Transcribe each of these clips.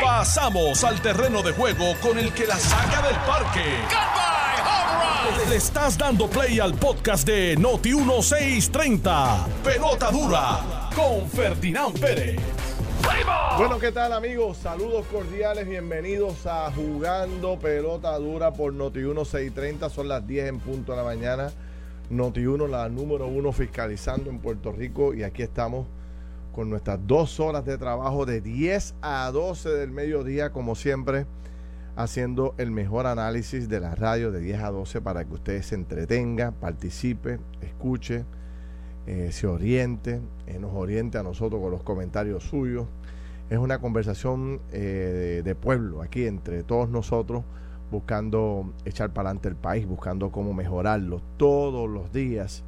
Pasamos al terreno de juego con el que la saca del parque. Le estás dando play al podcast de Noti 1630. Pelota dura con Ferdinand Pérez. Bueno, ¿qué tal amigos? Saludos cordiales, bienvenidos a Jugando Pelota Dura por Noti 1630. Son las 10 en punto de la mañana. Noti 1, la número uno fiscalizando en Puerto Rico y aquí estamos con nuestras dos horas de trabajo de 10 a 12 del mediodía, como siempre, haciendo el mejor análisis de la radio de 10 a 12 para que usted se entretenga, participe, escuche, eh, se oriente, eh, nos oriente a nosotros con los comentarios suyos. Es una conversación eh, de, de pueblo aquí entre todos nosotros, buscando echar para adelante el país, buscando cómo mejorarlo todos los días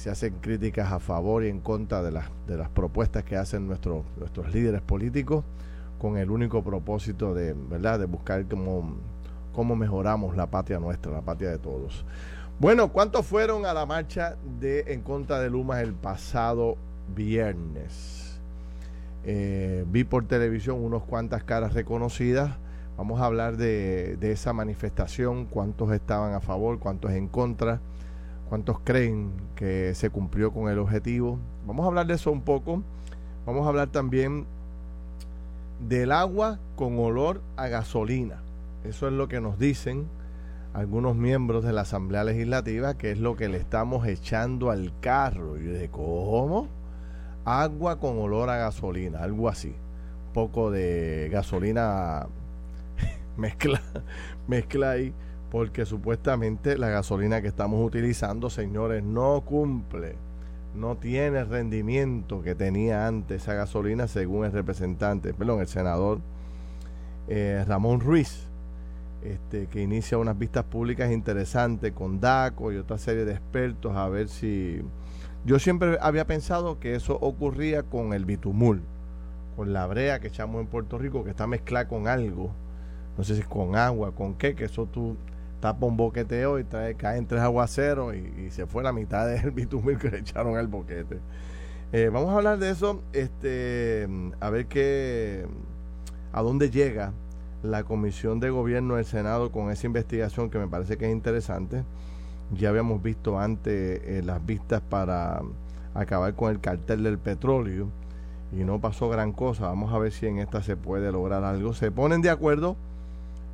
se hacen críticas a favor y en contra de las, de las propuestas que hacen nuestros nuestros líderes políticos con el único propósito de, ¿verdad? de buscar cómo, cómo mejoramos la patria nuestra, la patria de todos. Bueno, ¿cuántos fueron a la marcha de en contra de Luma el pasado viernes? Eh, vi por televisión unos cuantas caras reconocidas. Vamos a hablar de, de esa manifestación, cuántos estaban a favor, cuántos en contra ¿Cuántos creen que se cumplió con el objetivo? Vamos a hablar de eso un poco. Vamos a hablar también del agua con olor a gasolina. Eso es lo que nos dicen algunos miembros de la Asamblea Legislativa, que es lo que le estamos echando al carro. Y dije, ¿cómo? Agua con olor a gasolina, algo así. Un poco de gasolina mezcla, mezcla ahí porque supuestamente la gasolina que estamos utilizando, señores, no cumple, no tiene el rendimiento que tenía antes esa gasolina, según el representante, perdón, el senador eh, Ramón Ruiz, este, que inicia unas vistas públicas interesantes con DACO y otra serie de expertos a ver si... Yo siempre había pensado que eso ocurría con el bitumul, con la brea que echamos en Puerto Rico, que está mezclada con algo, no sé si con agua, con qué, que eso tú tapa un boqueteo y trae, caen tres aguaceros y, se fue la mitad del bitumil que le echaron al boquete. Eh, vamos a hablar de eso, este, a ver qué, a dónde llega la Comisión de Gobierno del Senado con esa investigación que me parece que es interesante. Ya habíamos visto antes eh, las vistas para acabar con el cartel del petróleo y no pasó gran cosa. Vamos a ver si en esta se puede lograr algo. Se ponen de acuerdo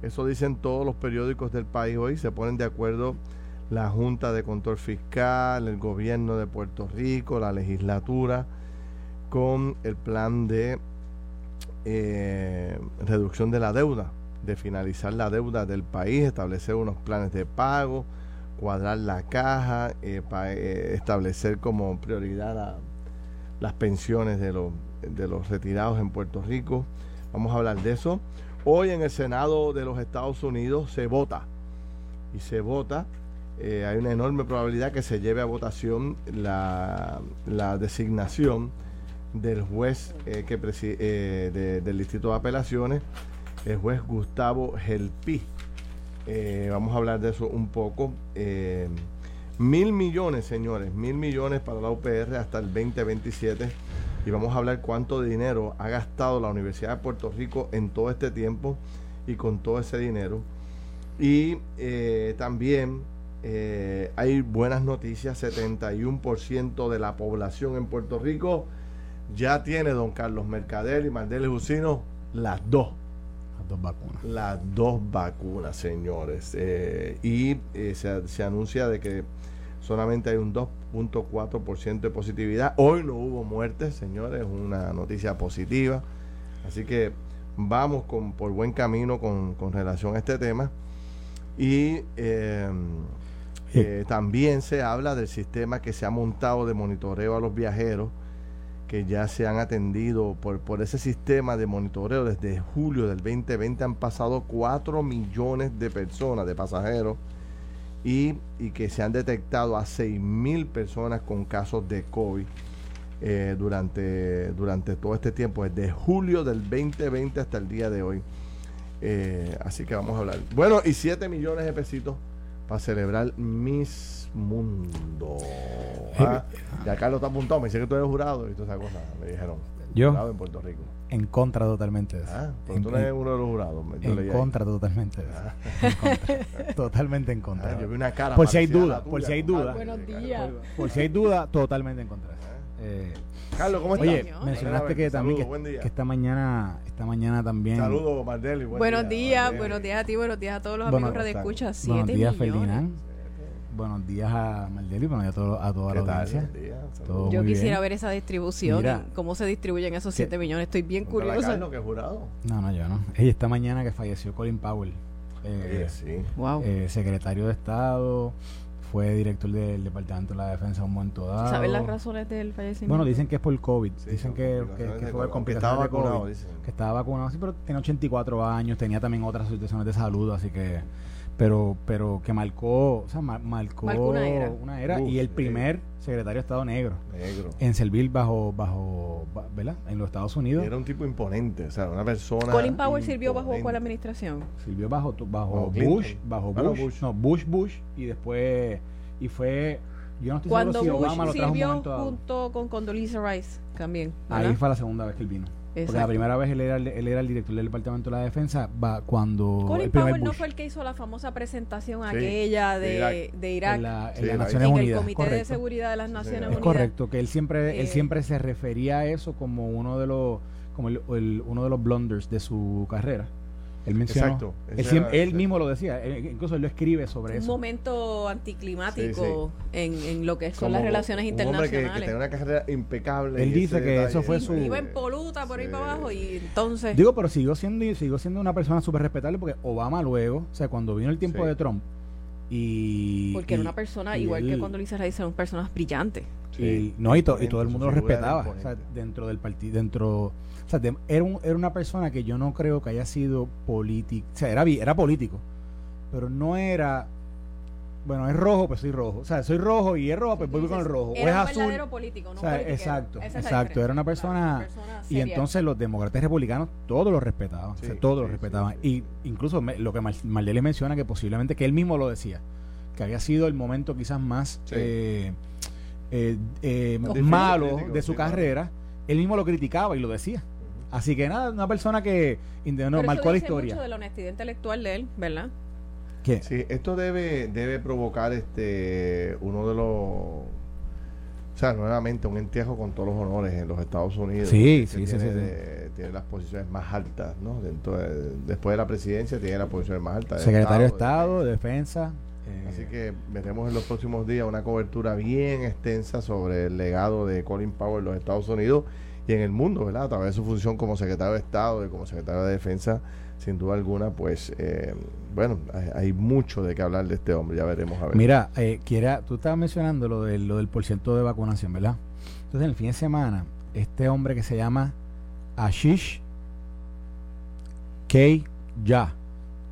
eso dicen todos los periódicos del país hoy. Se ponen de acuerdo la Junta de Control Fiscal, el gobierno de Puerto Rico, la legislatura, con el plan de eh, reducción de la deuda, de finalizar la deuda del país, establecer unos planes de pago, cuadrar la caja, eh, eh, establecer como prioridad las pensiones de los, de los retirados en Puerto Rico. Vamos a hablar de eso. Hoy en el Senado de los Estados Unidos se vota y se vota. Eh, hay una enorme probabilidad que se lleve a votación la, designación del juez eh, que eh, del Distrito de Apelaciones, el juez Gustavo Gelpi. vamos a hablar de eso un poco. mil millones, señores, mil millones para la UPR hasta el 2027 y vamos a hablar cuánto dinero ha gastado la Universidad de Puerto Rico en todo este tiempo y con todo ese dinero. Y eh, también eh, hay buenas noticias, 71% de la población en Puerto Rico ya tiene don Carlos Mercader y Mandela Jusino las dos. Las dos vacunas. Las dos vacunas, señores. Eh, y se, se anuncia de que solamente hay un 2.4% de positividad. Hoy no hubo muertes, señores, es una noticia positiva. Así que vamos con, por buen camino con, relación a este tema. Y eh, eh, también se habla del sistema que se ha montado de monitoreo a los viajeros, que ya se han atendido por, por ese sistema de monitoreo desde julio del 2020. Han pasado 4 millones de personas, de pasajeros y, que se han detectado a 6.000 personas con casos de COVID eh, durante, durante todo este tiempo, desde julio del 2020 hasta el día de hoy. Eh, así que vamos a hablar. Bueno, y 7 millones de pesitos para celebrar Miss Mundo. ¿Ah? Ya Carlos está apuntado, me dice que tú eres jurado y todas esas cosas, me dijeron. Yo. jurado en Puerto Rico. En contra totalmente de eso. Ah, en, tú eres uno de los jurados. yo en leí ahí. contra totalmente de eso. En contra. totalmente en contra. Ah, yo vi una cara por si hay duda, tuya, por si hay duda. Buenos días. Por si hay duda, totalmente en contra de. Eh, Carlos, ¿cómo estás? oye, Señor. mencionaste que también Saludos, que, esta mañana, esta mañana también. Saludos, Mardeli. buen Buenos día, días, buenos días a ti, buenos días a todos los amigos ¿cómo Radio Escucha. están? Siete Buenos días, millones. Ferdinand. Buenos días a Maldeli, buenos días a, todo- a toda ¿Qué la tal? audiencia. Todo Yo muy quisiera bien. ver esa distribución, Mira. y cómo se distribuyen esos ¿Qué? 7 millones. Estoy bien curiosa. Carlos, que jurado. No, no, yo no. Ella esta mañana que falleció Colin Powell, eh, Oye, sí. Wow. eh, secretario de Estado, fue director del Departamento de la Defensa un momento dado. ¿Sabes las razones del fallecimiento? Bueno, dicen que es por COVID. Sí, dicen que, que, que fue COVID. por Que complicaciones de COVID. vacunado, dicen. Que estaba vacunado, sí, pero tenía 84 años, tenía también otras situaciones de salud, así que. Pero, pero que marcó, o sea, mar- marcó, Marcó una era. una era Uf, y el primer secretario de Estado negro Negro. en servir bajo, bajo, ba- ¿verdad? En los Estados Unidos. Era un tipo imponente, o sea, una persona. Colin Powell sirvió bajo cuál administración? Sirvió bajo, tu- bajo Bajo Clinton. Bush, bajo Bueno, Bush, Bush. no, Bush, Bush, y después, y fue, yo no estoy Cuando seguro si Bush Obama lo trajo un sirvió junto con Condoleezza Rice también. Ahí fue la segunda vez que él vino. Porque la primera vez él era, el- él era el director del Departamento de la Defensa va cuando Colin Powell no fue el que hizo la famosa presentación Sí, aquella de de, Irak. de Irak en, la, en Sí, las ahí. Naciones en el. Comité de. Seguridad de las Naciones Es Es Unidas. correcto, que él siempre, él Eh, siempre se refería a eso como uno de los, como el, el- uno de los blunders de su carrera. Él mencionó, Exacto. él, era- mismo lo decía, él- incluso él lo escribe sobre un eso. momento anticlimático En, en lo que son las relaciones un hombre que- internacionales. Que, tenía una carrera impecable. Él dice que detalle, eso fue su- Iba en poluta por ahí para abajo y entonces... Digo, pero siguió siendo, siguió siendo una persona súper respetable porque Obama luego, o sea, cuando vino el tiempo Sí. de Trump y... porque era una persona, y igual que cuando Lisa Rice, eran personas brillantes. y, no, y, to- y todo el mundo lo respetaba, o sea, imponente. dentro del partido, dentro, o sea, de- era, un- era una persona que yo no creo que haya sido político, o sea, era, era político, pero no era, bueno, es rojo, pues soy rojo, o sea, soy rojo y es rojo, pues voy con el rojo, o es Era un azul, verdadero político, no o sea, politiquero. exacto, Esa exacto, era una persona- Una persona y entonces los demócratas republicanos todos lo respetaban, o sea, Sí, todos lo respetaban. sí, sí, y incluso me- lo que Marlene menciona, que posiblemente que él mismo lo decía, que había sido el momento quizás más Sí. eh, eh, eh, malo de su sí, claro. carrera, él mismo lo criticaba y lo decía. Así que nada, una persona que no, Pero eso marcó la historia. mucho de la honestidad intelectual de él, ¿verdad? ¿Qué? Sí, esto debe, debe provocar este uno de los. O sea, nuevamente un entierro con todos los honores en los Estados Unidos. Sí, sí, sí, tiene, sí, sí. tiene las posiciones más altas, ¿no? Dentro de- después de la presidencia tiene las posiciones más altas. Secretario de Estado, Estado, de de Defensa. eh, Así que veremos en los próximos días una cobertura bien extensa sobre el legado de Colin Powell en los Estados Unidos y en el mundo, ¿verdad? A través de su función como secretario de Estado y como secretario de Defensa, sin duda alguna, pues, eh, bueno, hay, mucho de qué hablar de este hombre, ya veremos a ver. Mira, eh, tú estabas mencionando lo del, lo del porciento de vacunación, ¿verdad? Entonces, en el fin de semana, este hombre que se llama Ashish K. Ya,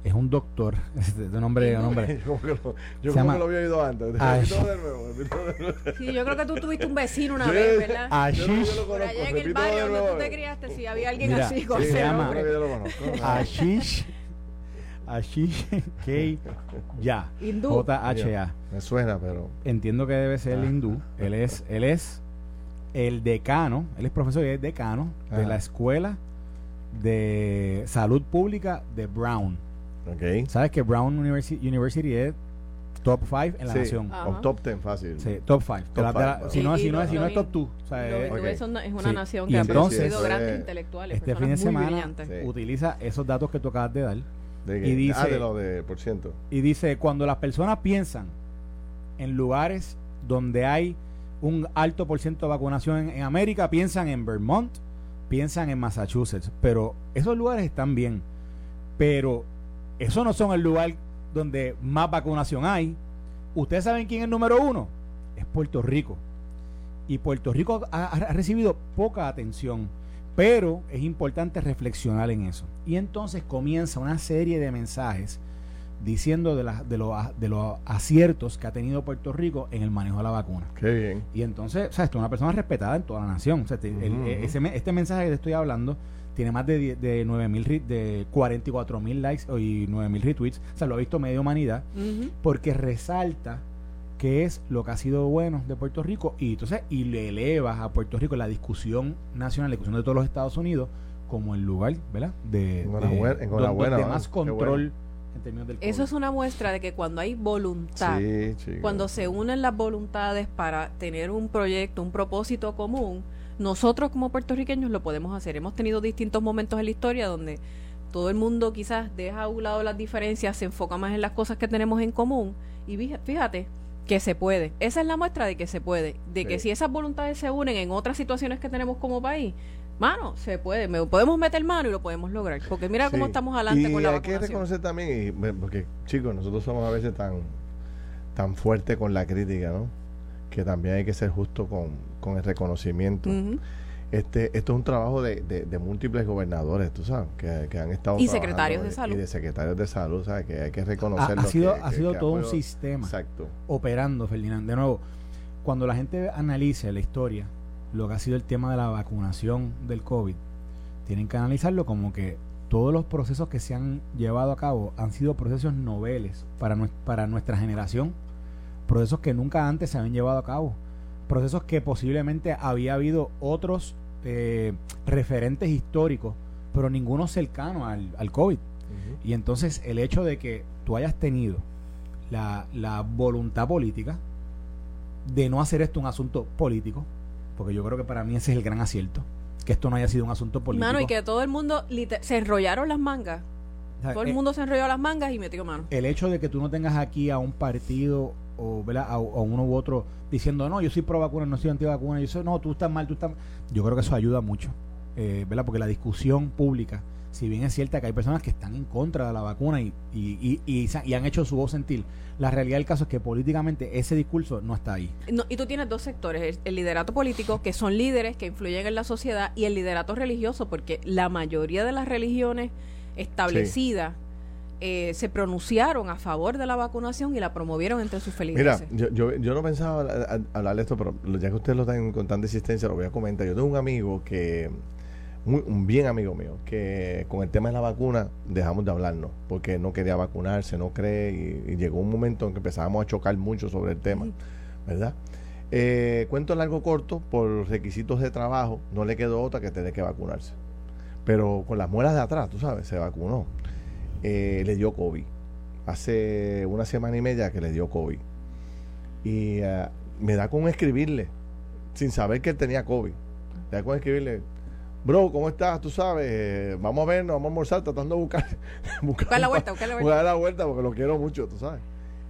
es un doctor, es de nombre, nombre. yo como que lo, yo Se como llama- que lo había oído antes. De nuevo, de nuevo. Sí, yo creo que tú tuviste un vecino una Sí. vez, ¿verdad? Ah, Yo Ashish, lo Por conozco, allá en el barrio de donde tú te criaste, si había alguien Mira, así con Sí, ese se llama- nombre. creo que yo lo conozco. Ashish, Ashish K. Ya, Hindú. J-H-A. Me suena, pero... Entiendo que debe ser el Ah. hindú. Él es, él es el decano, él es profesor y es decano de la escuela de salud pública de Brown. Ok. ¿Sabes que Brown University, University es top 5 en la Sí. nación? Ah. O top 10, fácil. Sí, top 5. Top five, si no, si no, si no es top hin- 2. O sea, es- una Sí. nación Y que ha entonces- producido Eso es- grandes intelectuales, este fin de semana utiliza esos datos que tú acabas de dar. Y dice- ah, de lo de por ciento. y dice, cuando las personas piensan en lugares donde hay un alto por ciento de vacunación en, en América, piensan en Vermont, piensan en Massachusetts, pero esos lugares están bien, pero esos no son el lugar donde más vacunación hay. ¿Ustedes saben quién es el número uno? Es Puerto Rico. Y Puerto Rico ha, ha recibido poca atención, pero es importante reflexionar en eso. Y entonces comienza una serie de mensajes diciendo de, las de, los, de los aciertos que ha tenido Puerto Rico en el manejo de la vacuna. Qué bien. Y entonces, o sea, esto es una persona respetada en toda la nación. O sea, te- el- Ujú, ujú. ese me- este mensaje que te estoy hablando tiene más de, 10 de 9 mil, de 44 mil likes y 9 mil retweets. O sea, lo ha visto media humanidad porque resalta qué es lo que ha sido bueno de Puerto Rico. Y entonces y le elevas a Puerto Rico la discusión nacional, la discusión de todos los Estados Unidos como el lugar, ¿verdad? De, de, más control en términos del Eso es una muestra de que cuando hay voluntad, cuando se unen las voluntades para tener un proyecto, un propósito común, nosotros como puertorriqueños lo podemos hacer. Hemos tenido distintos momentos en la historia donde todo el mundo quizás deja a un lado las diferencias, se enfoca más en las cosas que tenemos en común y fíjate que se puede. Esa es la muestra de que se puede, de que si esas voluntades se unen en otras situaciones que tenemos como país, mano, se puede, me, podemos meter mano y lo podemos lograr, porque mira cómo estamos adelante con la hay que reconocer también, porque chicos, nosotros somos a veces tan tan fuertes con la crítica, ¿no? Que también hay que ser justo con, con el reconocimiento. Este, esto es un trabajo de, de, múltiples gobernadores, tú sabes, que, han estado. Y secretarios de, salud. Y de secretarios de salud, ¿sabes? Que hay que reconocerlo. Ha, sido, ha sido todo un sistema exacto. operando, Ferdinand. De nuevo, cuando la gente analice la historia, lo que ha sido el tema de la vacunación del COVID, tienen que analizarlo como que todos los procesos que se han llevado a cabo han sido procesos noveles para, para nuestra generación, procesos que nunca antes se habían llevado a cabo, procesos que posiblemente había habido otros eh, referentes históricos, pero ninguno cercano al, al COVID. Y entonces el hecho de que tú hayas tenido la, la, voluntad política de no hacer esto un asunto político, porque yo creo que para mí ese es el gran acierto, que esto no haya sido un asunto político. Mano, y que todo el mundo se enrollaron las mangas. todo el eh, mundo se enrolló las mangas y metió mano. El hecho de que tú no tengas aquí a un partido o, A, a, uno u otro diciendo, no, yo soy pro vacuna, no soy anti vacuna, yo soy, no, tú estás mal, tú estás mal. Yo creo que eso ayuda mucho, eh, ¿verdad? Porque la discusión pública, si bien es cierta que hay personas que están en contra de la vacuna y, y, y, y, han hecho su voz sentir, la realidad del caso es que políticamente ese discurso no está ahí. No, y tú tienes dos sectores, el, liderato político, que son líderes que influyen en la sociedad, y el liderato religioso, porque la mayoría de las religiones establecidas eh, se pronunciaron a favor de la vacunación y la promovieron entre sus feligreses. Mira, yo, yo, yo no pensaba hablar de esto, pero ya que ustedes lo están con tanta insistencia, lo voy a comentar. Yo tengo un amigo que, un bien amigo mío, que con el tema de la vacuna dejamos de hablarnos, porque no quería vacunarse, no cree, y, llegó un momento en que empezábamos a chocar mucho sobre el tema, ¿verdad? Eh, cuento largo corto, por requisitos de trabajo, no le quedó otra que tener que vacunarse. Pero con las muelas de atrás, tú sabes, se vacunó. Eh, le dio COVID. Hace una semana y media que le dio COVID. Y eh, me da con escribirle, sin saber que él tenía COVID. Me da con escribirle, bro, ¿cómo estás? Tú sabes, eh, vamos a vernos, vamos a almorzar, tratando de buscar, buscar, la vuelta, buscar la vuelta. Buscar la vuelta porque lo quiero mucho, tú sabes.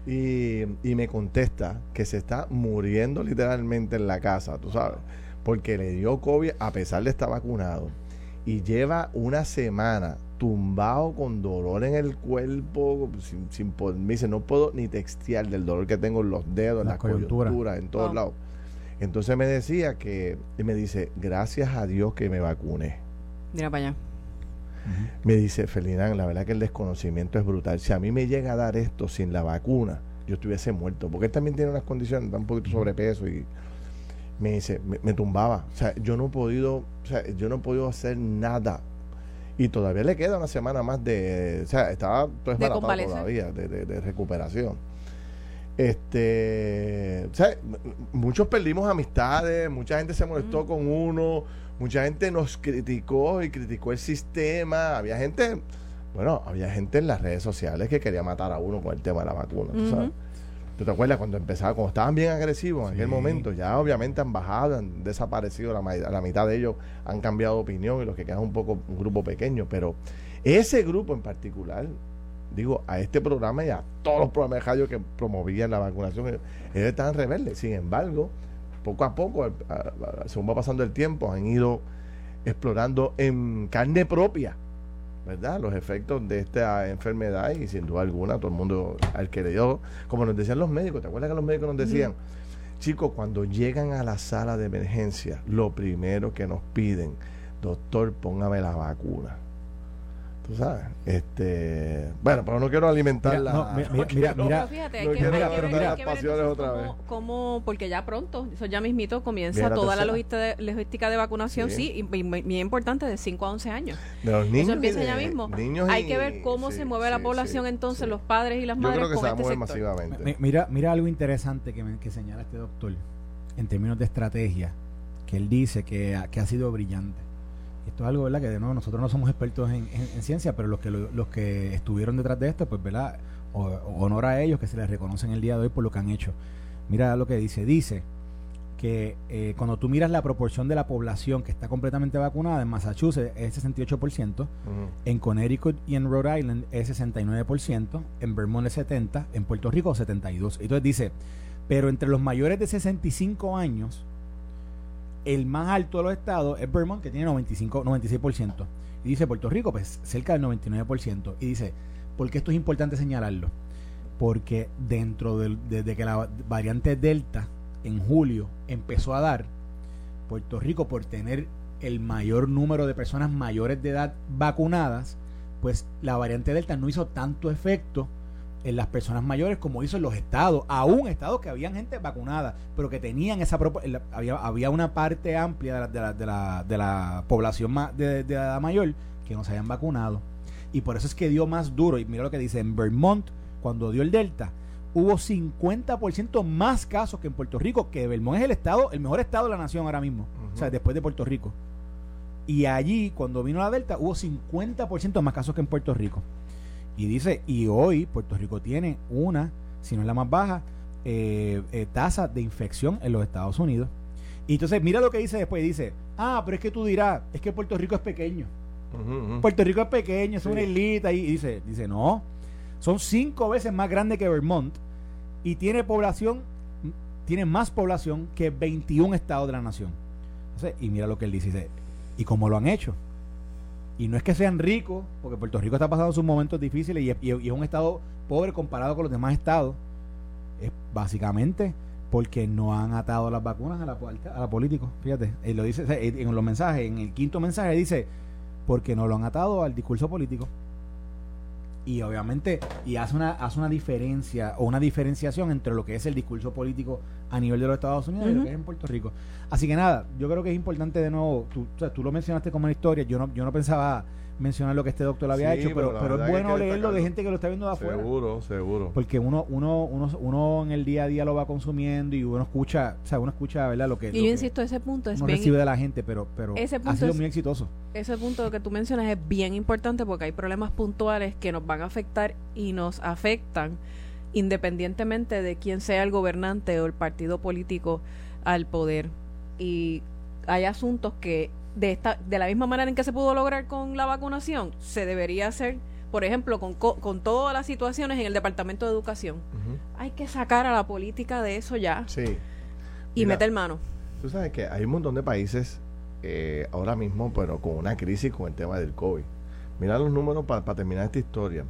Y, y me contesta que se está muriendo literalmente en la casa, tú sabes, porque le dio COVID a pesar de estar vacunado. Y lleva una semana tumbado con dolor en el cuerpo, sin, sin poder, me dice, no puedo ni textear del dolor que tengo en los dedos, en la, coyuntura. en todos lados. Entonces me decía que, y me dice, gracias a Dios que me vacuné. Mira para allá. Me dice, Ferdinand, la verdad que el desconocimiento es brutal. Si a mí me llega a dar esto sin la vacuna, yo estuviese muerto. Porque él también tiene unas condiciones, da un poquito sobrepeso y me dice, me, me, tumbaba. O sea, yo no he podido, o sea, yo no he podido hacer nada y todavía le queda una semana más de. O sea, estaba todo todavía, de, de, recuperación. Este. O sea, muchos perdimos amistades, mucha gente se molestó con uno, mucha gente nos criticó y criticó el sistema. Había gente. Bueno, había gente en las redes sociales que quería matar a uno con el tema de la vacuna, ¿tú sabes? ¿Tú te acuerdas cuando empezaba, cuando estaban bien agresivos en aquel momento? Ya obviamente han bajado, han desaparecido, la, la mitad de ellos han cambiado de opinión y los que quedan un poco un grupo pequeño, pero ese grupo en particular, digo, a este programa y a todos los programas de radio que promovían la vacunación, ellos estaban rebeldes. Sin embargo, poco a poco, según va pasando el tiempo, han ido explorando en carne propia ¿verdad? Los efectos de esta enfermedad y sin duda alguna todo el mundo al que le dio, como nos decían los médicos, ¿te acuerdas que los médicos nos decían, chicos, cuando llegan a la sala de emergencia, lo primero que nos piden, doctor, póngame la vacuna. Tú sabes, este, bueno, pero no quiero alimentar la. mira, mira, fíjate, hay que, ver, las pasiones otra vez. Cómo, porque ya pronto, eso ya mismito comienza toda la logística de, vacunación, sí, y, muy importante, de 5 a 11 años. eso empieza ya mismo. hay que ver cómo se mueve la población entonces, los padres y las madres. Yo creo que se va a este masivamente. Mira, mira algo interesante que, que señala este doctor en términos de estrategia, que él dice que, que ha sido brillante esto es algo, ¿verdad? Que de nuevo nosotros no somos expertos en, ciencia, pero los que los que estuvieron detrás de esto, pues, ¿verdad? honor a ellos que se les reconocen el día de hoy por lo que han hecho. Mira lo que dice. Dice que eh, cuando tú miras la proporción de la población que está completamente vacunada, en Massachusetts es 68%, en Connecticut y en Rhode Island es 69%, en Vermont es 70%, en Puerto Rico 72%. Entonces dice, pero entre los mayores de 65 años, el más alto de los estados es Vermont, que tiene 95, 96%. Y dice Puerto Rico, pues cerca del 99%. Y dice, ¿por qué esto es importante señalarlo? Porque dentro de, desde que la variante Delta en julio empezó a dar, Puerto Rico por tener el mayor número de personas mayores de edad vacunadas, pues la variante Delta no hizo tanto efecto en las personas mayores como hizo en los estados, aún estados que habían gente vacunada, pero que tenían esa había, había una parte amplia de la, de la, de la, de la población de, de, edad mayor que no se habían vacunado. Y por eso es que dio más duro. Y mira lo que dice, en Vermont, cuando dio el Delta, hubo 50% más casos que en Puerto Rico, que Vermont es el estado, el mejor estado de la nación ahora mismo, o sea, después de Puerto Rico. Y allí, cuando vino la Delta, hubo 50% más casos que en Puerto Rico. Y dice, y hoy Puerto Rico tiene una, si no es la más baja, eh, eh, tasa de infección en los Estados Unidos. Y entonces mira lo que dice después, dice, ah, pero es que tú dirás, es que Puerto Rico es pequeño. Puerto Rico es pequeño, es una islita, y, dice, dice, no, son cinco veces más grande que Vermont y tiene población, tiene más población que 21 estados de la nación. y mira lo que él dice, dice, ¿y cómo lo han hecho? Y no es que sean ricos, porque Puerto Rico está pasando sus momentos difíciles y es, un estado pobre comparado con los demás estados. Es básicamente porque no han atado las vacunas a la, a la política. Fíjate, él lo dice en los mensajes, en el quinto mensaje dice, porque no lo han atado al discurso político y obviamente y hace una hace una diferencia o una diferenciación entre lo que es el discurso político a nivel de los Estados Unidos y lo que es en Puerto Rico así que nada yo creo que es importante de nuevo tú, tú lo mencionaste como una historia yo no yo no pensaba mencionar lo que este doctor había hecho, pero, pero, es bueno leerlo de gente que lo está viendo de afuera. Seguro, seguro. Porque uno, uno, uno, uno en el día a día lo va consumiendo y uno escucha, o sea, uno escucha, ¿verdad? Lo que, y yo insisto, ese punto es bien, recibe de la gente, pero, pero ha sido muy exitoso. Ese punto que tú mencionas es bien importante porque hay problemas puntuales que nos van a afectar y nos afectan independientemente de quién sea el gobernante o el partido político al poder. Y hay asuntos que de, esta, de la misma manera en que se pudo lograr con la vacunación, se debería hacer, por ejemplo, con, con todas las situaciones en el Departamento de Educación. Hay que sacar a la política de eso ya. Sí. Y meter mano. Tú sabes que hay un montón de países eh, ahora mismo, pero con una crisis con el tema del COVID. Mira los números para terminar esta historia.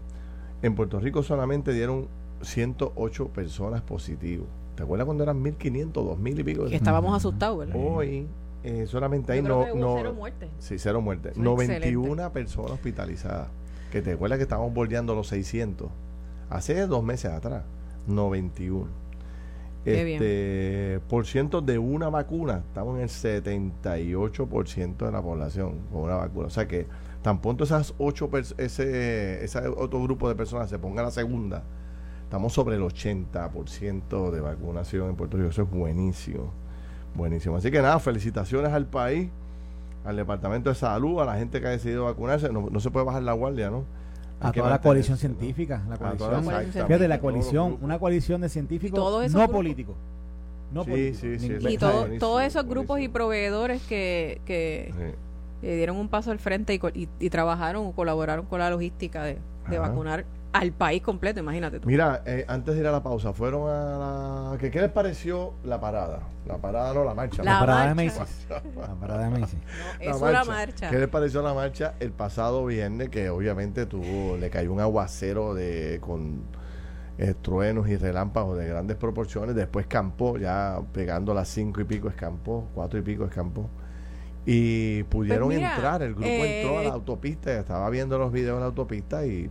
En Puerto Rico solamente dieron 108 personas positivas. ¿Te acuerdas cuando eran 1.500, 2.000 y pico? Que estábamos asustados, ¿verdad? Hoy eh, solamente hay no, no cero muertes. Sí, cero muertes. 91 personas hospitalizadas. Que te acuerdas que estábamos bordeando los 600. Hace dos meses atrás, 91. este, por ciento de una vacuna, estamos en el 78% de la población con una vacuna. O sea que tan pronto esas ocho ese, ese otro grupo de personas se ponga la segunda, estamos sobre el 80% de vacunación en Puerto Rico. Eso es buenísimo. Buenísimo. Así que nada, felicitaciones al país, al Departamento de Salud, a la gente que ha decidido vacunarse. No, se puede bajar la guardia, ¿no? a toda la coalición científica. La coalición, fíjate, la coalición, una coalición de científicos no políticos. No sí, sí, sí, y todos esos grupos y proveedores que, que dieron un paso al frente y, y, trabajaron o colaboraron con la logística de, de vacunar al país completo, imagínate tú. Mira, eh, antes de ir a la pausa, fueron a la... ¿Qué, ¿Qué les pareció la parada? La parada no, la marcha. La, parada de Macy's. la parada de Macy's. No, eso la marcha. ¿Qué les pareció la marcha el pasado viernes? Que obviamente tuvo, le cayó un aguacero de con eh, truenos y relámpagos de grandes proporciones. Después campó, ya pegando las cinco y pico escampó, cuatro y pico escampó. y pudieron pues entrar. El grupo entró a la eh, autopista, estaba viendo los videos de la autopista y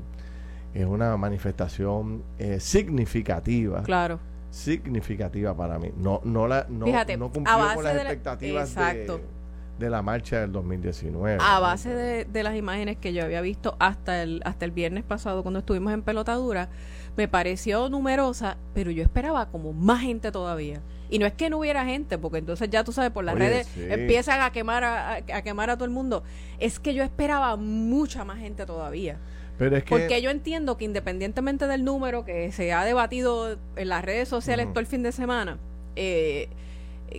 es una manifestación eh, significativa. Claro. Significativa para mí. No, no, la, no, no cumplió con las expectativas de, la marcha del 2019. A base de, de, las imágenes que yo había visto hasta el, hasta el viernes pasado cuando estuvimos en Pelotadura, me pareció numerosa, pero yo esperaba como más gente todavía. Y no es que no hubiera gente, porque entonces ya tú sabes, por las redes empiezan a quemar a, quemar a todo el mundo. Es que yo esperaba mucha más gente todavía. Pero es que... Porque yo entiendo que independientemente del número que se ha debatido en las redes sociales todo el fin de semana, eh,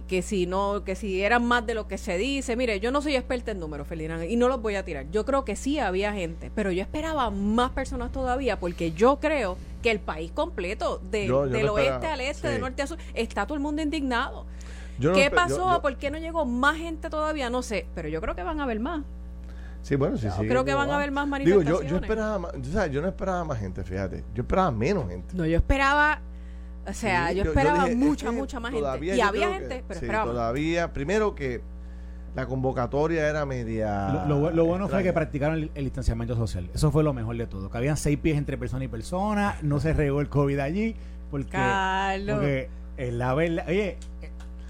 que si no, que si eran más de lo que se dice, mire, yo no soy experta en números, Ferdinand, y no los voy a tirar. Yo creo que sí había gente, pero yo esperaba más personas todavía, porque yo creo que el país completo, de, del oeste al este, de norte a sur, está todo el mundo indignado. ¿Qué pasó? ¿Por qué no llegó más gente todavía? No sé, pero yo creo que van a haber más. Sí, bueno, sí, sí. Creo que van a haber más manifestaciones. Digo, yo, esperaba más, yo no esperaba más gente, fíjate. Yo esperaba menos gente. No, yo esperaba o sea, yo esperaba mucha, mucha más gente. Y había gente, pero esperaba. Todavía, primero que la convocatoria era media. Lo, bueno fue que practicaron el, distanciamiento social. Eso fue lo mejor de todo. Que habían seis pies entre persona y persona. No se regó el COVID allí. Porque, Carlos. porque la verdad. Oye,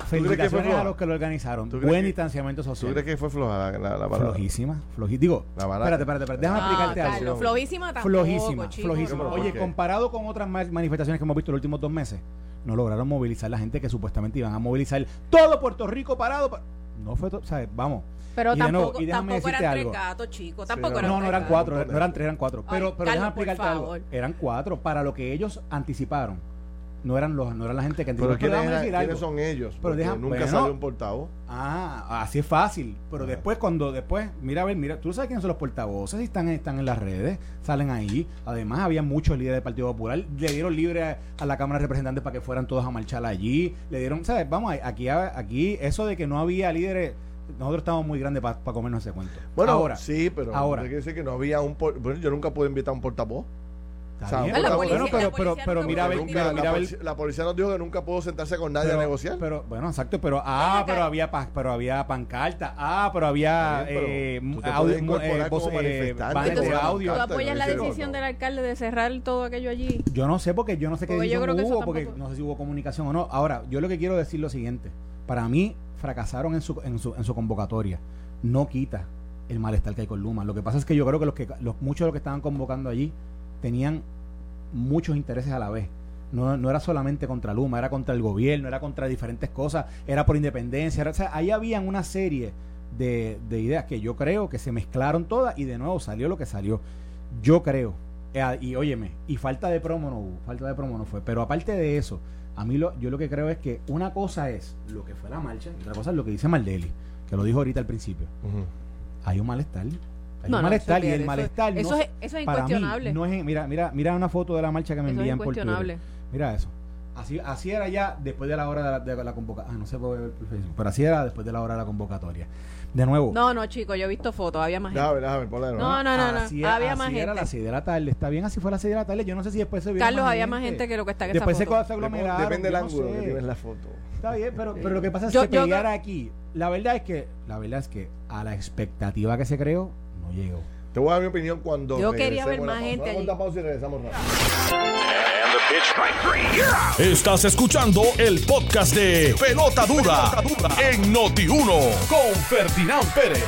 Felicitaciones a los que lo organizaron. Buen distanciamiento social. ¿Tú crees que fue floja la, la, Flojísima. Flojísima. Digo, espérate, espérate, espérate. Déjame ah, explicarte algo. Flojísima tampoco, Flojísima, flojísima. Oye, comparado con otras manifestaciones que hemos visto en los últimos dos meses, no lograron movilizar la gente que supuestamente iban a movilizar todo Puerto Rico parado. No fue todo, ¿sabes? Vamos. Pero tampoco, tampoco eran tres gatos, chicos. Tampoco eran No, no eran cuatro, no eran tres, eran cuatro. Pero, pero déjame explicarte algo. Eran cuatro para lo que ellos anticiparon no eran los no eran la gente que pero ¿quiénes, son ellos pero nunca salió un portavoz. ah así es fácil. Pero después cuando después mira a ver mira tú sabes quiénes son los portavoces y están están en las redes salen ahí. Además había muchos líderes del Partido Popular le dieron libre a, la Cámara de Representantes para que fueran todos a marchar allí. Le dieron sabes vamos aquí aquí eso de que no había líderes nosotros estamos muy grandes para comernos ese cuento. Bueno, ahora sí, pero ahora. quiere decir que no había un bueno, yo nunca pude invitar a un portavoz pero, pero, mira, la, policía nos dijo que nunca pudo sentarse con nadie a negociar. Pero, bueno, exacto, pero ah, pero había pero había pancarta, ah, pero había eh, audio, eh, eh de audio. ¿Tú apoyas la decisión del alcalde de cerrar todo aquello allí? Yo no sé porque yo no sé qué decisión hubo, porque no sé si hubo comunicación o no. Ahora, yo lo que quiero decir lo siguiente, para mí fracasaron en su, en su, en su convocatoria. No quita el malestar que hay con Luma. Lo que pasa es que yo creo que los que los muchos de los que estaban convocando allí tenían muchos intereses a la vez. No, no, era solamente contra Luma, era contra el gobierno, era contra diferentes cosas, era por independencia. o sea, ahí habían una serie de, de, ideas que yo creo que se mezclaron todas y de nuevo salió lo que salió. Yo creo, eh, y óyeme, y falta de promo no hubo, falta de promo no fue. Pero aparte de eso, a mí lo, yo lo que creo es que una cosa es lo que fue la marcha y otra cosa es lo que dice Maldeli, que lo dijo ahorita al principio. Hay un malestar no, malestar y el malestar eso, es, eso es incuestionable. no es, mira, mira, mira una foto de la marcha que me envían por Twitter. Mira eso. Así, así era ya después de la hora de la, convocatoria. Ah, no sé por Facebook, pero así era después de la hora de la convocatoria. De nuevo. No, no, chicos, yo he visto fotos, había más gente. Déjame, déjame, no, no, no, no, había más gente. era las 6 de la tarde, está bien así fue a las 6 de la tarde, yo no sé si después se vio Carlos, había más gente que lo que está en después esa foto. se aglomeraron. Depende del ángulo que tienes la foto. Está bien, pero, pero lo que pasa es que llegar aquí, la verdad es que, la verdad es que a la expectativa que se creó, no llegó. Te voy a dar mi opinión cuando. Yo quería ver más gente. Allí. pausa y regresamos Estás escuchando el podcast de Pelota Dura, en Noti1 con Ferdinand Pérez.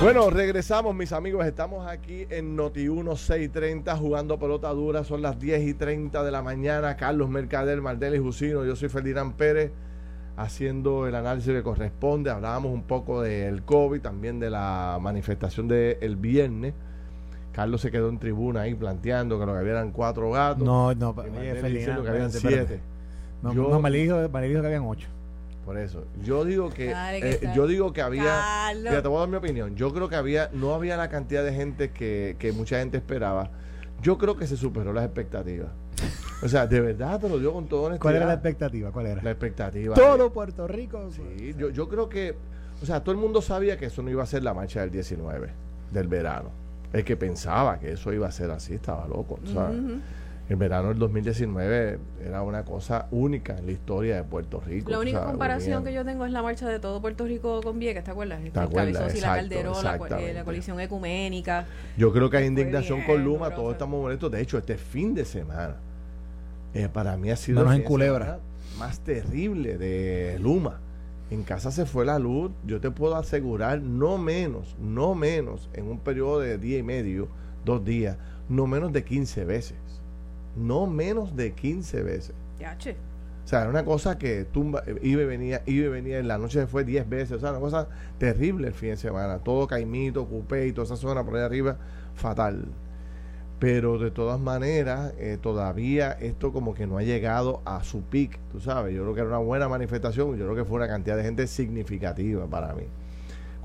Bueno, regresamos, mis amigos. Estamos aquí en Noti1 630 jugando pelota dura. Son las 10 y 30 de la mañana. Carlos Mercader, Mardel y Jusino. Yo soy Ferdinand Pérez haciendo el análisis que corresponde. Hablábamos un poco del COVID, también de la manifestación del viernes. Carlos se quedó en tribuna ahí planteando que lo que había eran cuatro gatos. No, no, diciendo que habían siete. No, yo, me, dijo, me dijo que habían ocho. Por eso, yo digo que, eh, yo digo que había, ya te voy a dar mi opinión. Yo creo que había, no había la cantidad de gente que, que mucha gente esperaba. Yo creo que se superó las expectativas. O sea, de verdad te lo digo con todo honestidad. ¿Cuál era la expectativa? ¿Cuál era? La expectativa. Todo Puerto Rico. Sí, yo, yo creo que, o sea, todo el mundo sabía que eso no iba a ser la marcha del 19, del verano. El que pensaba que eso iba a ser así estaba loco, el verano del 2019 era una cosa única en la historia de Puerto Rico. La única comparación que yo tengo es la marcha de todo Puerto Rico con Vieques, ¿te acuerdas? ¿Te acuerdas? la Calderón, la, eh, la, colisión ecuménica. Yo creo que hay indignación con Luma, todos estamos molestos. De hecho, este fin de semana, eh, para mí ha sido el en culebra. más terrible de Luma. En casa se fue la luz, yo te puedo asegurar, no menos, no menos, en un periodo de día y medio, dos días, no menos de 15 veces no menos de 15 veces. O sea, era una cosa que tumba, iba y venía, iba y venía, en la noche se fue 10 veces, o sea, una cosa terrible el fin de semana. Todo Caimito, Cupé y toda esa zona por ahí arriba, fatal. Pero de todas maneras, eh, todavía esto como que no ha llegado a su pic, tú sabes. Yo creo que era una buena manifestación, yo creo que fue una cantidad de gente significativa para mí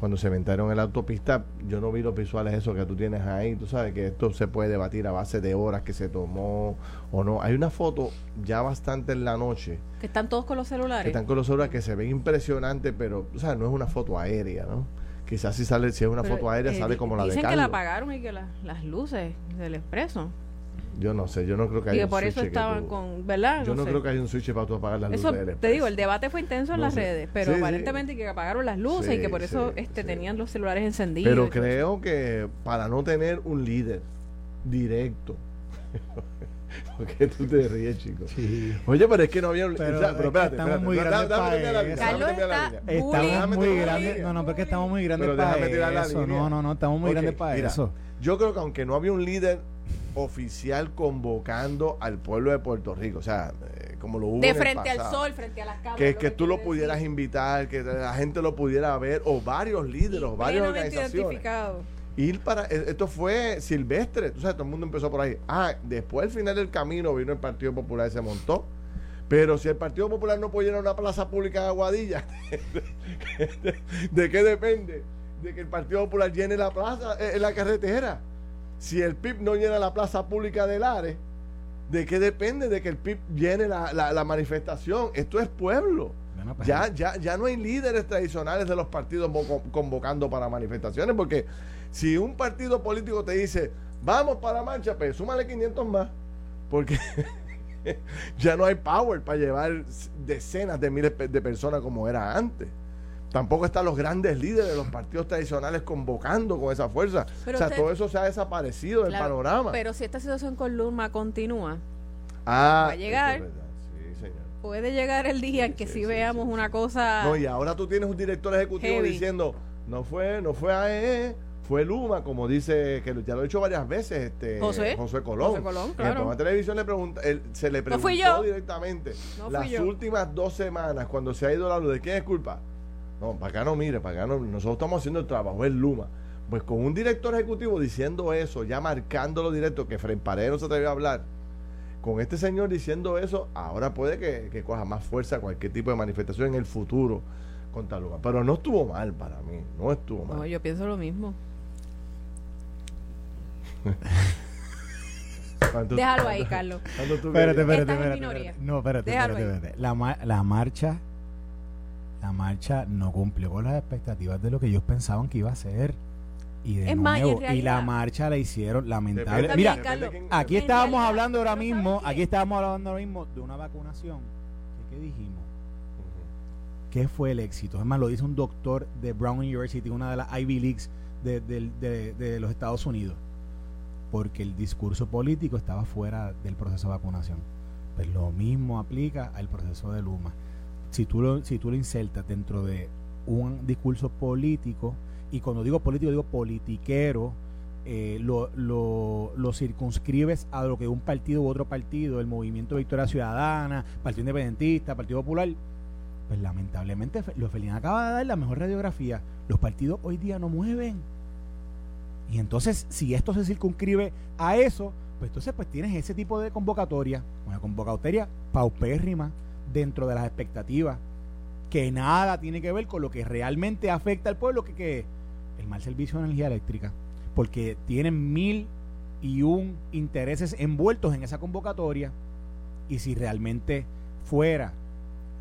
cuando se inventaron en la autopista, yo no vi los visuales esos que tú tienes ahí. Tú sabes que esto se puede debatir a base de horas que se tomó o no. Hay una foto ya bastante en la noche. Que están todos con los celulares. Que están con los celulares que se ven impresionante, pero o sea, no es una foto aérea, ¿no? Quizás si sale, si es una foto aérea, eh, sale como la de Dicen que la apagaron y que las luces del expreso. Yo no sé, yo no creo que haya un por eso estaban con, ¿verdad? Yo no, creo que haya un switch para tú apagar las luces. te digo, el debate fue intenso en las redes, pero aparentemente que apagaron las luces y que por eso este tenían los celulares encendidos. Pero creo que para no tener un líder directo. ¿Por qué tú te ríes, chicos? Oye, pero es que no había un. Pero, pero espérate, estamos muy grandes. Carlos está estamos muy grandes. No, no, porque estamos muy grandes para eso. No, no, no, estamos muy grandes para eso. Yo creo que aunque no había un líder oficial convocando al pueblo de Puerto Rico. O sea, eh, como lo hubo. De frente al sol, frente a las cámaras. Que, que, tú lo pudieras invitar, que la gente lo pudiera ver, o varios líderes, o varias organizaciones. Ir para. E, esto fue silvestre. Tú sabes, todo el mundo empezó por ahí. Ah, después al final del camino vino el Partido Popular y se montó. Pero si el Partido Popular no pudiera una plaza pública de Aguadilla, ¿de, qué depende? De que el Partido Popular llene la plaza, en eh, la carretera si el PIB no llena la plaza pública del ARE, ¿de qué depende de que el PIB llene la, manifestación? Esto es pueblo. Pues ya, ya, ya no hay líderes tradicionales de los partidos convocando para manifestaciones, porque si un partido político te dice, vamos para la marcha, pues súmale 500 más, porque ya no hay power para llevar decenas de miles de personas como era antes. Tampoco están los grandes líderes de los partidos tradicionales convocando con esa fuerza. o sea, todo eso se ha desaparecido del panorama. Pero si esta situación con Luma continúa, ah, va a llegar. Puede llegar el día en que si veamos una cosa. No, y ahora tú tienes un director ejecutivo diciendo, no fue, no fue AEE, fue Luma, como dice, que ya lo he dicho varias veces, este José, Colón. José Colón, claro. En la televisión le pregunta, se le preguntó directamente las últimas dos semanas, cuando se ha ido la luz, ¿de quién es culpa? No, para acá no mire, para acá no. Nosotros estamos haciendo el trabajo, es Luma. Pues con un director ejecutivo diciendo eso, ya marcándolo directo, que Fren Paredes no se atrevió a hablar, con este señor diciendo eso, ahora puede que, coja más fuerza cualquier tipo de manifestación en el futuro contra Luma. Pero no estuvo mal para mí, no estuvo mal. No, yo pienso lo mismo. Déjalo ahí, Carlos. Espérate, espérate, espérate, No, espérate, espérate, La, la marcha la marcha no cumplió con las expectativas de lo que ellos pensaban que iba a ser. Y de nuevo, y la marcha la hicieron lamentable. Mira, aquí estábamos hablando ahora mismo, aquí estábamos hablando ahora mismo de una vacunación. ¿Qué, dijimos? ¿Qué fue el éxito? Es más, lo dice un doctor de Brown University, una de las Ivy Leagues de, de los Estados Unidos. Porque el discurso político estaba fuera del proceso de vacunación. Pues lo mismo aplica al proceso de Luma si tú lo, si tú lo insertas dentro de un discurso político, y cuando digo político digo politiquero, eh, lo, lo, circunscribes a lo que un partido u otro partido, el Movimiento Victoria Ciudadana, Partido Independentista, Partido Popular, pues lamentablemente los Felina acaba de dar la mejor radiografía. Los partidos hoy día no mueven. Y entonces, si esto se circunscribe a eso, pues entonces pues tienes ese tipo de convocatoria, una convocatoria paupérrima, dentro de las expectativas, que nada tiene que ver con lo que realmente afecta al pueblo, que, que el mal servicio de energía eléctrica, porque tienen mil y un intereses envueltos en esa convocatoria, y si realmente fuera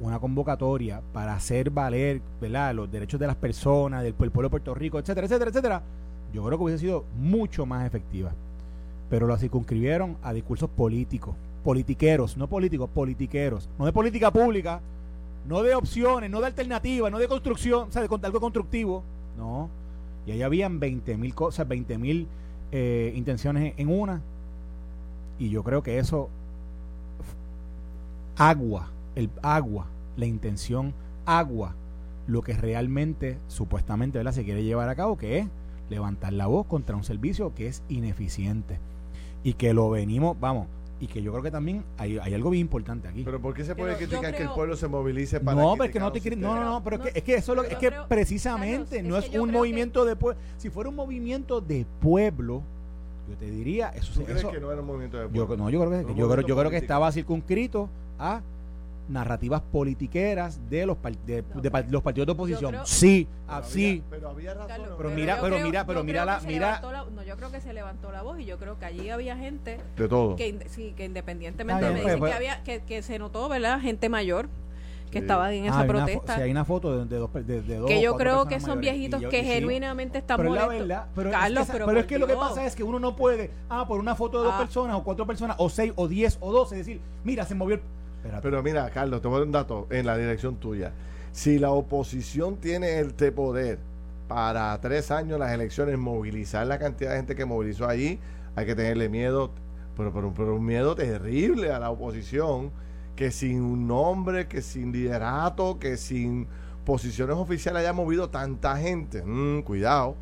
una convocatoria para hacer valer ¿verdad? los derechos de las personas, del pueblo de Puerto Rico, etcétera, etcétera, etcétera, yo creo que hubiese sido mucho más efectiva. pero lo circunscribieron a discursos políticos, politiqueros, no políticos, politiqueros, no de política pública, no de opciones, no de alternativas, no de construcción, o sea, de algo constructivo, no. Y ahí habían 20 mil cosas, 20 mil eh, intenciones en una. Y yo creo que eso, agua, el agua, la intención agua, lo que realmente, supuestamente, ¿verdad? se quiere llevar a cabo, que es levantar la voz contra un servicio que es ineficiente. Y que lo venimos, vamos, y que yo creo que también hay, algo bien importante aquí. Pero ¿por qué se puede criticar que el pueblo se movilice para No, pero es que no te no, no, no, pero, es, que, es que eso es, que precisamente no es, un movimiento de pueblo, si fuera un movimiento de pueblo, yo te diría, eso ¿Tú crees que no era un movimiento de pueblo? Yo, no, yo creo que, yo creo, yo creo que estaba circunscrito a narrativas politiqueras de los de, los partidos de oposición. sí, así. pero había razones. Pero, mira, pero mira, pero mira la, mira. no, yo creo que se levantó la voz y yo creo que allí había gente de todo. Que, sí, que independientemente me dicen que había que, que se notó, ¿verdad? Gente mayor que estaban en esa ah, protesta. si hay una foto de, dos, de, dos que yo creo que son viejitos que genuinamente están pero molestos. pero Carlos, es que, pero, es que lo que pasa es que uno no puede, ah, por una foto de dos ah. personas o cuatro personas o seis o diez o doce decir, mira, se movió el pero mira, Carlos, te voy a dar un dato en la dirección tuya. Si la oposición tiene este poder para tres años las elecciones, movilizar la cantidad de gente que movilizó allí, hay que tenerle miedo, pero, pero, un miedo terrible a la oposición, que sin un nombre, que sin liderato, que sin posiciones oficiales haya movido tanta gente. Mm, cuidado.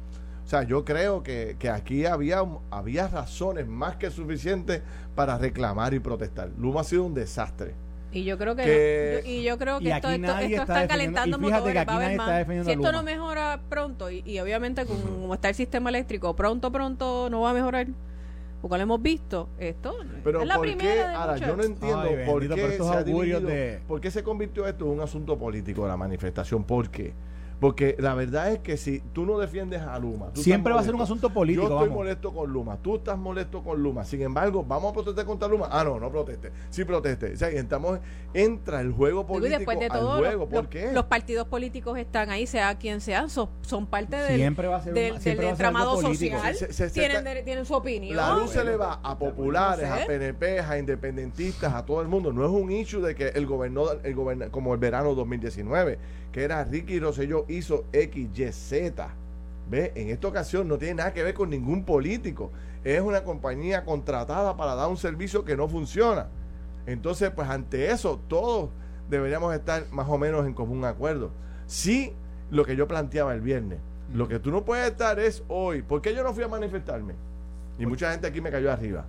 O sea, yo creo que, que, aquí había, había razones más que suficientes para reclamar y protestar. Luma ha sido un desastre. Y yo creo que, y yo creo que esto, esto, está, calentando motores, va a haber más. Si esto no mejora pronto y, y obviamente como está el sistema eléctrico, pronto pronto no va a mejorar. Porque lo hemos visto, esto Pero es la primera ahora yo no entiendo por, qué se ha dividido, por qué se convirtió esto en un asunto político de la manifestación, ¿por qué? Porque la verdad es que si tú no defiendes a Luma, siempre va a ser un asunto político. Yo estoy molesto con Luma, tú estás molesto con Luma. Sin embargo, vamos a protestar contra Luma. Ah, no, no proteste. Sí proteste. O sea, estamos, entra el juego político. Y después de todo, al juego. ¿Por los, qué? los partidos políticos están ahí, sea quien sea, son, parte del, siempre va a ser del, del entramado social. tienen, tienen, su opinión. La luz se le va a populares, a PNP, a independentistas, a todo el mundo. No es un issue de que el gobernador, el gobernador como el verano 2019 que era Ricky Rosselló, hizo XYZ. ¿Ve? En esta ocasión no tiene nada que ver con ningún político. Es una compañía contratada para dar un servicio que no funciona. Entonces, pues ante eso, todos deberíamos estar más o menos en común acuerdo. Sí, lo que yo planteaba el viernes. Lo que tú no puedes estar es hoy. ¿Por qué yo no fui a manifestarme? Y mucha gente aquí me cayó arriba.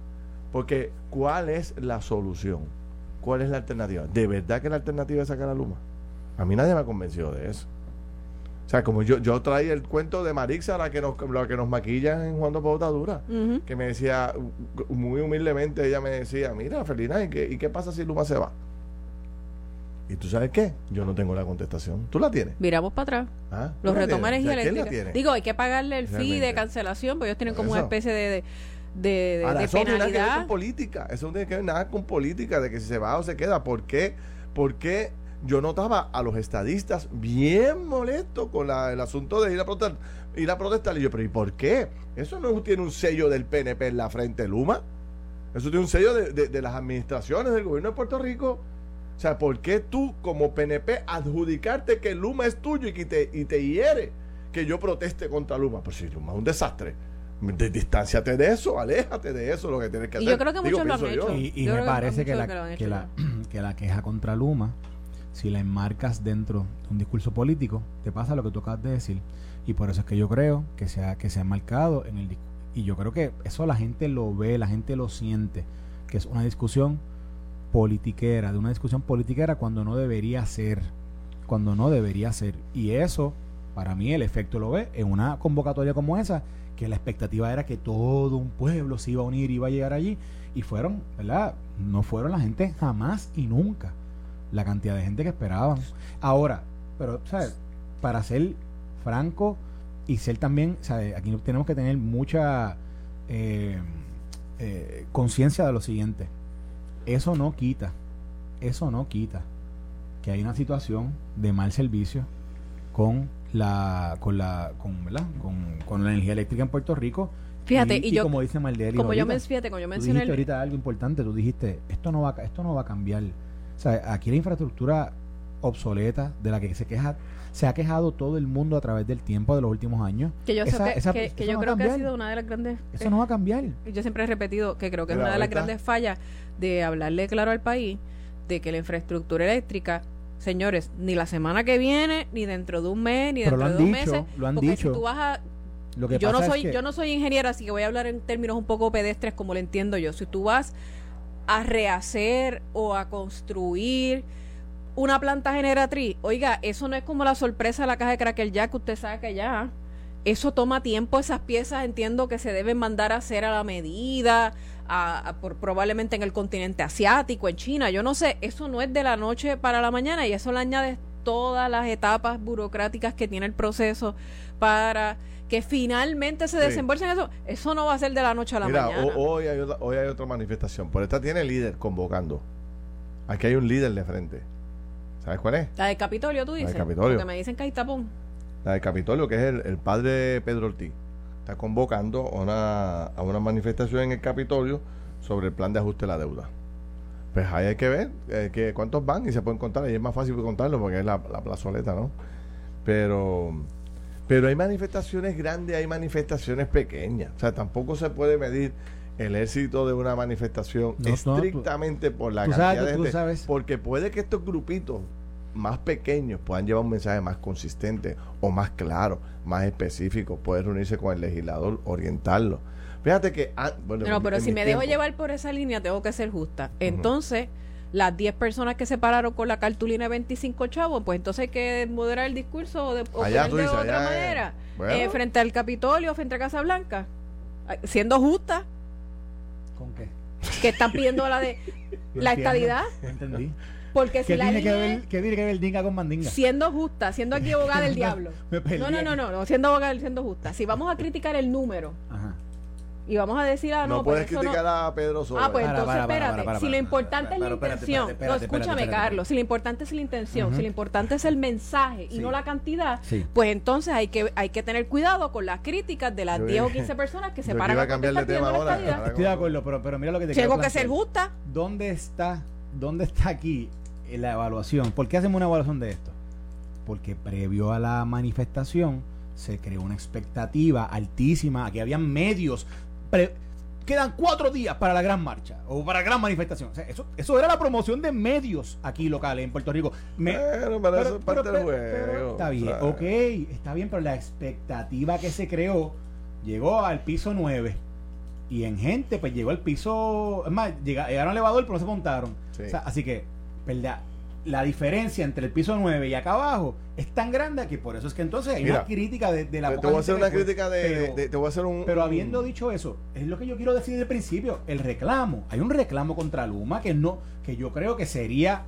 Porque, ¿cuál es la solución? ¿Cuál es la alternativa? ¿De verdad que la alternativa es sacar a Luma? A mí nadie me ha convencido de eso. O sea, como yo, yo traía el cuento de Marixa, la que nos, la que nos maquilla en Juan de Dura, que me decía, muy humildemente, ella me decía, mira, Felina, ¿y qué, ¿y qué pasa si Luma se va? ¿Y tú sabes qué? Yo no tengo la contestación. ¿Tú la tienes? Miramos para atrás. ¿Ah? Los retomares y eléctricos. Digo, hay que pagarle el fee de cancelación, porque ellos tienen como una especie de, de, de, eso penalidad. No tiene que ver con política. Eso no tiene que ver nada con política, de que si se va o se queda. ¿Por qué? ¿Por qué yo notaba a los estadistas bien molestos con el asunto de ir a protestar. Ir a protestar. Y yo, pero ¿y por qué? Eso no tiene un sello del PNP en la frente, Luma. Eso tiene un sello de, las administraciones del gobierno de Puerto Rico. O sea, ¿por qué tú como PNP adjudicarte que Luma es tuyo y que te, y te hiere que yo proteste contra Luma? Pues si Luma es un desastre. De, distánciate de eso, aléjate de eso, lo que tienes que hacer. Y yo creo que muchos lo han hecho. Y, me parece que, la, que la queja contra Luma si la enmarcas dentro de un discurso político, te pasa lo que tú acabas de decir. Y por eso es que yo creo que se ha, que se ha en el Y yo creo que eso la gente lo ve, la gente lo siente, que es una discusión politiquera, de una discusión politiquera cuando no debería ser, cuando no debería ser. Y eso, para mí, el efecto lo ve en una convocatoria como esa, que la expectativa era que todo un pueblo se iba a unir, iba a llegar allí, y fueron, ¿verdad? No fueron la gente jamás y nunca la cantidad de gente que esperaban. Ahora, pero, ¿sabes? Para ser franco y ser también, ¿sabes? Aquí tenemos que tener mucha eh, eh, conciencia de lo siguiente. Eso no quita, eso no quita que hay una situación de mal servicio con la con la con, con, con la energía eléctrica en Puerto Rico Fíjate, y, yo, como dice Maldeli, como yo, me, fíjate, como yo mencioné. Tú dijiste ahorita algo importante, tú dijiste, esto no va, esto no va a cambiar. O sea, aquí la infraestructura obsoleta de la que se queja se ha quejado todo el mundo a través del tiempo de los últimos años. Que yo, que, yo creo que ha sido una de las grandes... Eso no va a cambiar. Yo siempre he repetido que creo que es una de las grandes fallas de hablarle claro al país de que la infraestructura eléctrica señores, ni la semana que viene, ni dentro de un mes, ni dentro de dos meses. Lo han dicho. Si tú vas a, yo no soy, yo no soy ingeniera, así que voy a hablar en términos un poco pedestres como lo entiendo yo. Si tú vas a rehacer o a construir una planta generatriz, oiga, eso no es como la sorpresa de la caja de Cracker Jack que usted saca ya. Eso toma tiempo, esas piezas entiendo que se deben mandar a hacer a la medida, a, por, probablemente en el continente asiático, en China, yo no sé, eso no es de la noche para la mañana y eso le añade todas las etapas burocráticas que tiene el proceso para que finalmente se desembolsen eso, eso no va a ser de la noche a la mañana. hoy, hay otra, hoy hay otra manifestación, por esta tiene líder convocando. Aquí hay un líder de frente. ¿Sabes cuál es? La del Capitolio, tú dices. La del Capitolio. Porque me dicen que hay tapón. La del Capitolio, que es el, el padre Pedro Ortiz. Está convocando a una, a una manifestación en el Capitolio sobre el plan de ajuste de la deuda. Pues ahí hay que ver eh, que cuántos van y se pueden contar. Y es más fácil contarlo porque es la, la plazoleta, ¿no? Pero, pero hay manifestaciones grandes, hay manifestaciones pequeñas. O sea, tampoco se puede medir el éxito de una manifestación estrictamente por la cantidad de gente. Porque puede que estos grupitos más pequeños puedan llevar un mensaje más consistente o más claro, más específico, puede reunirse con el legislador, orientarlo. Fíjate que... Ah, bueno, pero si me dejo llevar por esa línea, tengo que ser justa. Entonces, las 10 personas que se pararon con la cartulina de 25 chavos, pues entonces hay que moderar el discurso o de, otra manera. Eh, frente al Capitolio, frente a Casa Blanca. Siendo justa. ¿Con qué? Que están pidiendo la de la estadidad. entendí. Porque si la tiene que ver, ¿Qué tiene que ver dinga con mandinga? Siendo justa, siendo aquí abogada del diablo. no, no, no, no, no, siendo abogada siendo justa. Si vamos a criticar el número, Ajá y vamos a decir, ah, no, no puedes pues criticar a Pedro Sola. Ah, pues entonces espérate. si lo importante es la intención, no, escúchame, Carlos. Si lo importante es la intención, si lo importante es el mensaje y no la cantidad, pues entonces hay que hay que tener cuidado con las críticas de las 10 o 15 personas que se paran a cambiar de tema ahora. Estoy de acuerdo, pero, pero mira lo que te Tengo que ser justa. ¿Dónde está, ¿Dónde está aquí la evaluación? ¿Por qué hacemos una evaluación de esto? Porque previo a la manifestación se creó una expectativa altísima, aquí habían medios quedan cuatro días para la gran marcha o para la gran manifestación. eso, eso era la promoción de medios aquí locales en Puerto Rico. pero, eso es parte del juego. Está bien, ok, está bien, pero la expectativa que se creó llegó al piso 9 y en gente pues llegó al piso, es más, llegaron al elevador pero no se montaron. así que, ¿verdad? La diferencia entre el piso 9 y acá abajo es tan grande que por eso es que entonces hay una crítica de, la te, voy a hacer una crítica de, te voy a hacer un pero habiendo dicho eso es lo que yo quiero decir desde el principio el reclamo. Hay un reclamo contra Luma que no que yo creo que sería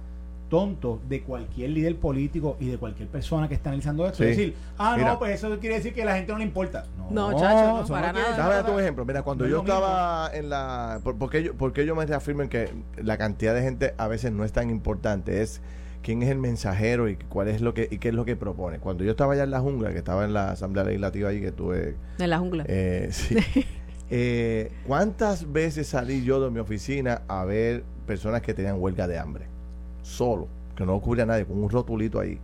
tonto de cualquier líder político y de cualquier persona que está analizando esto. Es decir, ah, no, pues eso quiere decir que a la gente no le importa. No, no chacho, no, para nada. Dame un ejemplo. Mira, cuando yo estaba en la. ¿por, qué yo, ¿Por qué yo me reafirmo en que la cantidad de gente a veces no es tan importante? Es quién es el mensajero y cuál es lo que y qué es lo que propone. Cuando yo estaba allá en la jungla, que estaba en la Asamblea Legislativa ahí que tuve... En la jungla. Eh, sí. Eh, ¿Cuántas veces salí yo de mi oficina a ver personas que tenían huelga de hambre? Solo, que no ocurría nadie, con un rotulito ahí.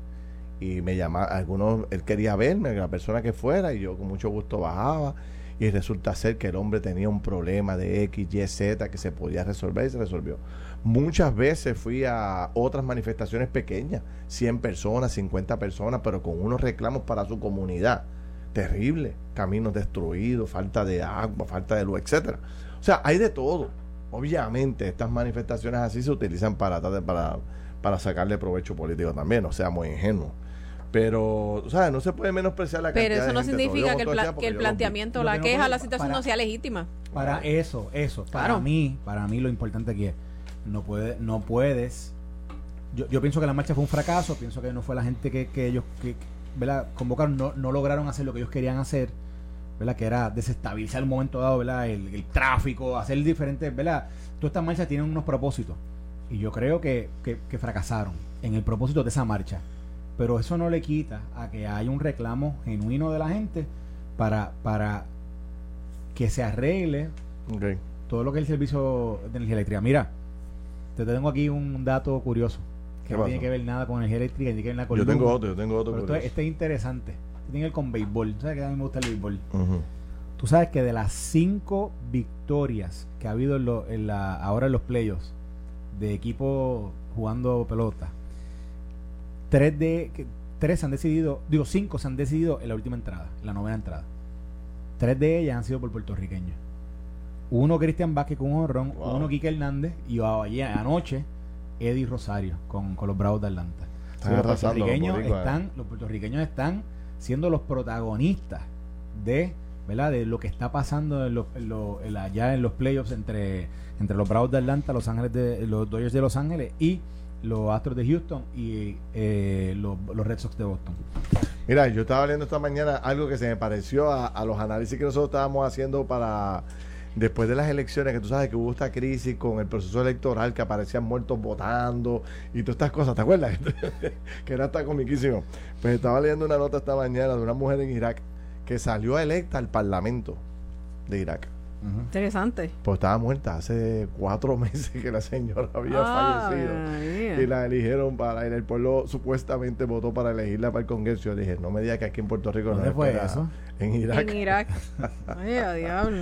Y me llamaba, algunos, él quería verme, la persona que fuera, y yo con mucho gusto bajaba. Y resulta ser que el hombre tenía un problema de X, Y, Z que se podía resolver y se resolvió. Muchas veces fui a otras manifestaciones pequeñas, 100 personas, 50 personas, pero con unos reclamos para su comunidad. Terrible, caminos destruidos, falta de agua, falta de luz, etcétera. O sea, hay de todo. Obviamente, estas manifestaciones así se utilizan para, para, para sacarle provecho político también, no sea muy ingenuo. Pero, o sea, no se puede menospreciar la Pero eso no significa que el, que el planteamiento, la queja, la situación no sea legítima. Para eso, eso. Para mí, para mí lo importante aquí es no, puede, no puedes. Yo, yo pienso que la marcha fue un fracaso, pienso que no fue la gente que, que ellos que, convocaron, no, no lograron hacer lo que ellos querían hacer, ¿verdad? que era desestabilizar un momento dado ¿verdad? El, tráfico, hacer diferentes, ¿verdad? Todas estas marchas tienen unos propósitos y yo creo que, que, fracasaron en el propósito de esa marcha. Pero eso no le quita a que haya un reclamo genuino de la gente para, para que se arregle todo lo que es el servicio de energía eléctrica. Mira, te tengo aquí un dato curioso que no tiene que ver nada con energía eléctrica, ni que ver nada con Yo tengo otro, yo tengo otro. este es interesante. Tiene que ver con béisbol. ¿Sabes que a mí me gusta el béisbol? Tú sabes que de las cinco victorias que ha habido en, la, ahora en los playoffs de equipos jugando pelota, tres de tres han decidido, digo cinco se han decidido en la última entrada, en la novena entrada. Tres de ellas han sido por puertorriqueños. Uno Cristian Vázquez con un honrón, uno Quique Hernández y anoche Eddie Rosario con, los Bravos de Atlanta. los puertorriqueños están, los puertorriqueños están siendo los protagonistas de ¿verdad? de lo que está pasando en, en, allá en los playoffs entre, entre los Bravos de Atlanta, los Ángeles de los Dodgers de Los Ángeles y los Astros de Houston y eh, los, Red Sox de Boston. Mira, yo estaba leyendo esta mañana algo que se me pareció a, los análisis que nosotros estábamos haciendo para después de las elecciones, que tú sabes que hubo esta crisis con el proceso electoral, que aparecían muertos votando y todas estas cosas, ¿te acuerdas? que era hasta comiquísimo. Pues estaba leyendo una nota esta mañana de una mujer en Irak que salió electa al Parlamento de Irak. Interesante. Pues estaba muerta hace cuatro meses que la señora había fallecido. Y la eligieron para ir. El pueblo supuestamente votó para elegirla para el Congreso. Yo dije, no me digas que aquí en Puerto Rico ¿Dónde fue eso? En Irak. En Irak. Ay, diablo.